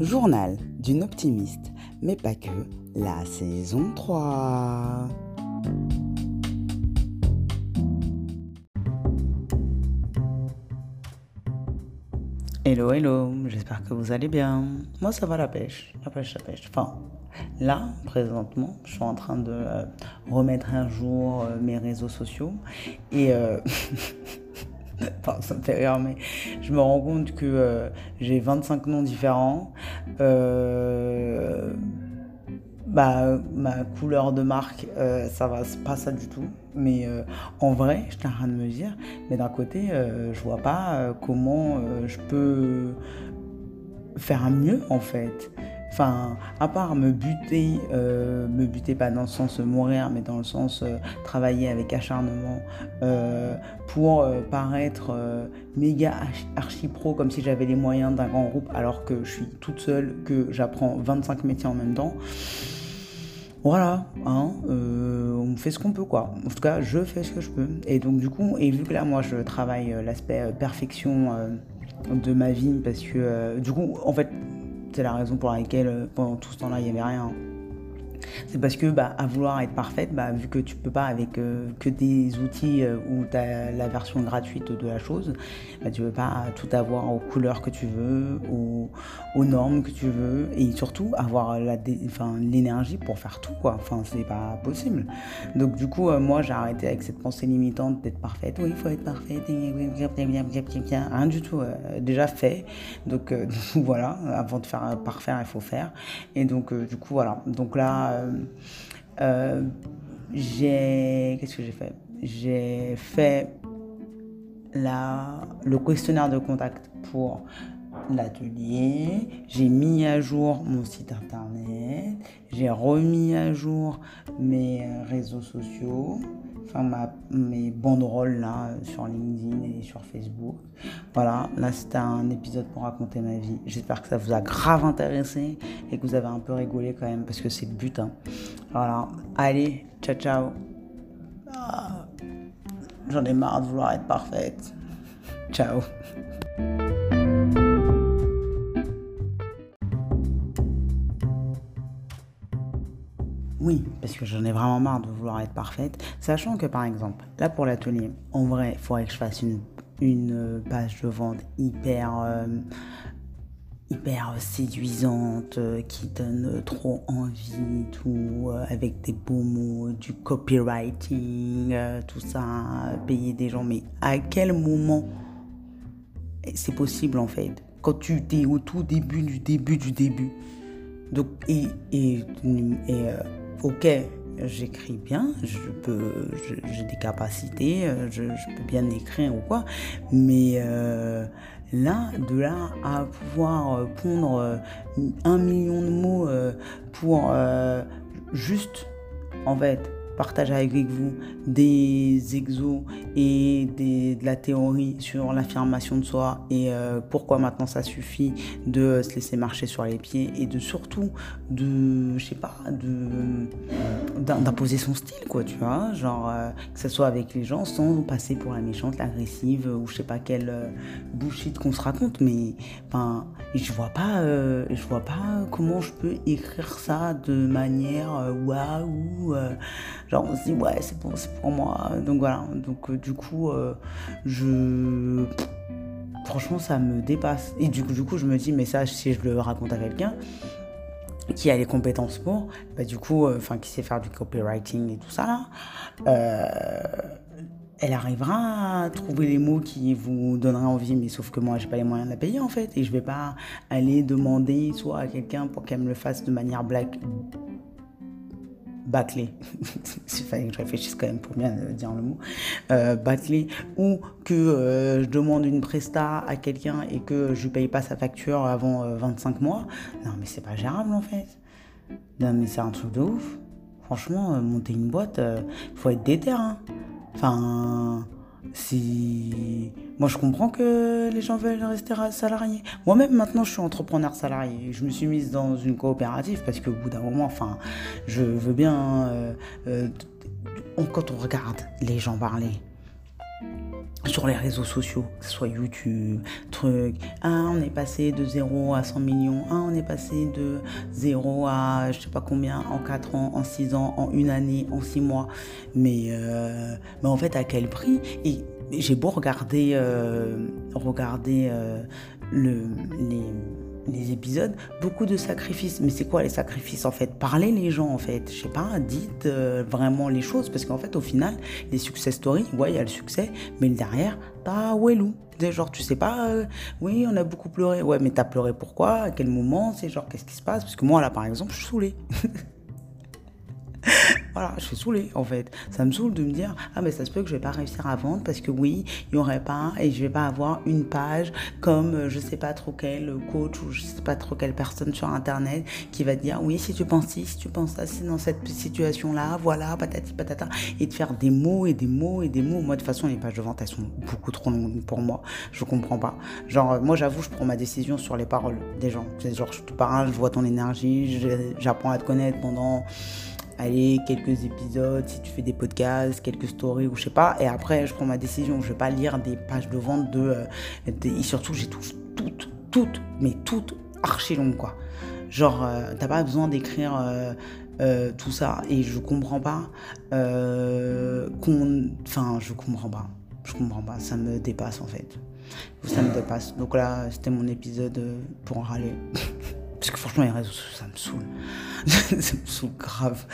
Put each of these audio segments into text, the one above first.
Journal d'une optimiste, mais pas que, la saison 3. Hello, hello, j'espère que vous allez bien. Moi, ça va la pêche, la pêche, la pêche. Enfin, là, présentement, je suis en train de euh, remettre un jour euh, mes réseaux sociaux et. Euh, ça mais je me rends compte que j'ai 25 noms différents. bah, ma couleur de marque, ça va pas ça du tout. Mais en vrai, je suis en train de me dire, mais d'un côté, je vois pas comment je peux faire mieux en fait. Enfin, à part me buter, euh, me buter pas dans le sens mourir, mais dans le sens euh, travailler avec acharnement euh, pour paraître méga archi pro, comme si j'avais les moyens d'un grand groupe, alors que je suis toute seule, que j'apprends 25 métiers en même temps. Voilà, hein, on fait ce qu'on peut quoi. En tout cas, je fais ce que je peux. Et donc du coup, et vu que là, moi, je travaille l'aspect perfection de ma vie, parce que du coup, en fait, c'est la raison pour laquelle euh, pendant tout ce temps-là, il n'y avait rien. C'est parce que bah, à vouloir être parfaite, bah, vu que tu peux pas avec euh, que des outils euh, où as la version gratuite de la chose, bah, tu peux pas tout avoir aux couleurs que tu veux, aux, normes que tu veux, et surtout avoir l'énergie pour faire tout. Quoi. Enfin, c'est pas possible. Donc du coup, euh, moi j'ai arrêté avec cette pensée limitante d'être parfaite. Oui, il faut être parfaite. Rien du tout. déjà fait. Donc voilà, avant de faire parfaire, il faut faire. Et donc du coup voilà. Donc là euh, euh, j'ai. Qu'est-ce que j'ai fait? J'ai fait la, le questionnaire de contact pour l'atelier, j'ai mis à jour mon site internet, j'ai remis à jour mes réseaux sociaux, enfin mes banderoles là sur LinkedIn et sur Facebook. Voilà, là c'était un épisode pour raconter ma vie. J'espère que ça vous a grave intéressé et que vous avez un peu rigolé quand même parce que c'est le but. Hein. Voilà, allez, ciao ciao. Ah, j'en ai marre de vouloir être parfaite. Ciao. Oui, parce que j'en ai vraiment marre de vouloir être parfaite. Sachant que par exemple, là pour l'atelier, en vrai, il faudrait que je fasse une, une page de vente hyper, euh, hyper séduisante, euh, qui donne trop envie, tout, euh, avec des beaux mots, du copywriting, tout ça, payer des gens. Mais à quel moment c'est possible en fait? Quand tu es au tout début du début du début. Donc, et, et ok, j'écris bien, je peux, j'ai des capacités, euh, je, peux bien écrire ou quoi, mais euh, là, de là à pouvoir euh, pondre un million de mots pour juste, en fait, partager avec vous des exos et de la théorie sur l'affirmation de soi et euh, pourquoi maintenant ça suffit de se laisser marcher sur les pieds et de surtout de je sais pas d'imposer son style quoi tu vois. Genre euh, que ce soit avec les gens sans passer pour la méchante l'agressive ou je sais pas quelle euh, bullshit qu'on se raconte. Mais enfin je vois pas je vois pas comment je peux écrire ça de manière waouh genre on se dit ouais c'est pour, pour moi. Donc voilà. Donc euh, du coup euh, je franchement ça me dépasse. Et du coup du coup je me dis mais ça si je le raconte à quelqu'un qui a les compétences pour bah du coup euh, enfin qui sait faire du copywriting et tout ça là elle arrivera à trouver les mots qui vous donneraient envie, mais sauf que moi, j'ai pas les moyens de la payer en fait, et je vais pas aller demander soit à quelqu'un pour qu'elle me le fasse de manière black, fallait que je réfléchisse quand même pour bien dire le mot, euh, ou que euh, je demande une presta à quelqu'un et que je ne paye pas sa facture avant 25 euh, mois, non mais c'est pas gérable en fait. Non mais c'est un truc de ouf. Franchement, monter une boîte, il faut être déter. Hein. Enfin, si moi je comprends que les gens veulent rester salariés. Moi-même maintenant je suis entrepreneur salarié. Je me suis mise dans une coopérative parce qu'au bout d'un moment, enfin, je veux bien. Euh, euh, quand on regarde les gens parler, sur les réseaux sociaux, que ce soit YouTube, truc. Ah, on est passé de 0 à 100 millions. Ah, on est passé de 0 à je sais pas combien en 4 ans, en 6 ans, en une année, en 6 mois. Mais, euh, mais en fait, à quel prix? J'ai beau regarder, euh, regarder euh, le, les épisodes, beaucoup de sacrifices. Mais c'est quoi les sacrifices en fait? Parlez les gens en fait. Je sais pas, dites euh, vraiment les choses parce qu'en fait au final, les success stories, ouais, il y a le succès, mais derrière, t'as Wellou. Genre, tu sais pas, oui, on a beaucoup pleuré. Ouais, mais t'as pleuré pourquoi? À quel moment? C'est genre, qu'est-ce qui se passe? Parce que moi, là, par exemple, je suis saoulée. Voilà, je suis saoulée en fait. Ça me saoule de me dire ah mais ça se peut que je vais pas réussir à vendre parce que oui, il y aurait pas et je vais pas avoir une page comme euh, je sais pas trop quel coach ou je sais pas trop quelle personne sur internet qui va dire oui si tu penses ci, si tu penses ça, c'est dans cette situation là, voilà patati patata et de faire des mots et des mots et des mots. Moi de toute façon les pages de vente elles sont beaucoup trop longues pour moi. Je comprends pas. Genre euh, moi j'avoue je prends ma décision sur les paroles des gens. C'est genre je te parle, je vois ton énergie, j'apprends à te connaître pendant allez, quelques épisodes, si tu fais des podcasts, quelques stories ou je sais pas. Et après, je prends ma décision. Je vais pas lire des pages de vente de. Euh, et surtout, j'ai toutes, toutes, mais toutes archi longues, quoi. Genre, euh, t'as pas besoin d'écrire euh, tout ça. Et je comprends pas qu'on. Enfin, je comprends pas. Je comprends pas. Ça me dépasse, en fait. Ça me dépasse. Donc là, c'était mon épisode pour en râler. Parce que franchement, les réseaux sociaux, ça me saoule. ça me saoule grave.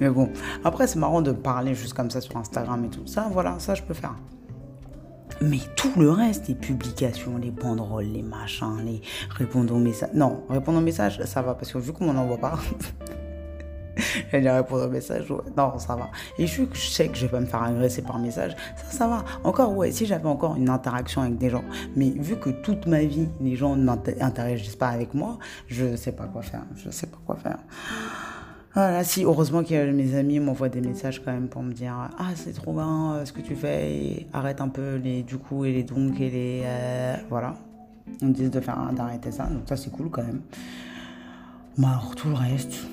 Mais bon, après, c'est marrant de parler juste comme ça sur Instagram et tout. Ça, voilà, ça, je peux faire. Mais tout le reste, les publications, les banderoles, les machins, les répondre aux messages. Non, répondre aux messages, ça va, parce que vu qu'on m'en envoie pas, Elle répondre au message. Non, ça va. Et je, je sais que je vais pas me faire agresser par message. Ça, ça va. Encore, ouais, si j'avais encore une interaction avec des gens. Mais vu que toute ma vie, les gens ne m'interagissent pas avec moi, je sais pas quoi faire. Je sais pas quoi faire. Voilà, si, heureusement que mes amis m'envoient des messages quand même pour me dire Ah, c'est trop bien euh, ce que tu fais, arrête un peu les du coup et les donc et les. Euh, voilà. Ils me disent de faire d'arrêter ça, donc ça c'est cool quand même. Mais alors tout le reste,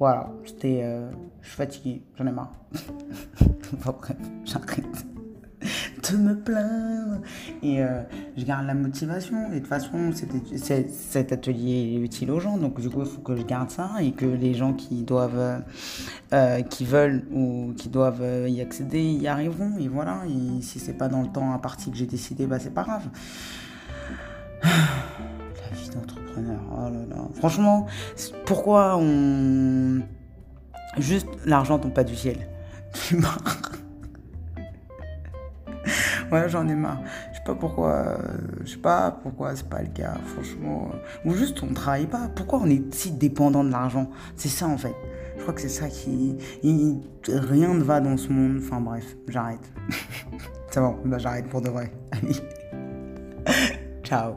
voilà, c'était. Euh, je suis fatiguée, j'en ai marre. enfin bref, j'arrête de me plaindre. Et euh, je garde la motivation. Et de toute façon, cet atelier est utile aux gens. Donc, du coup, il faut que je garde ça et que les gens qui doivent, euh, qui veulent ou qui doivent y accéder, y arriveront. Et voilà. Et si c'est pas dans le temps imparti que j'ai décidé, bah, c'est pas grave. Oh. Franchement, pourquoi on. Juste, l'argent tombe pas du ciel? J'en marre. ouais, j'en ai marre. Je sais pas pourquoi. Je sais pas pourquoi c'est pas le cas, franchement. Ou juste on travaille pas. Pourquoi on est si dépendant de l'argent? C'est ça en fait. Je crois que c'est ça qui. rien ne va dans ce monde. Enfin bref, j'arrête. c'est bon, bah, j'arrête pour de vrai. Allez. Ciao.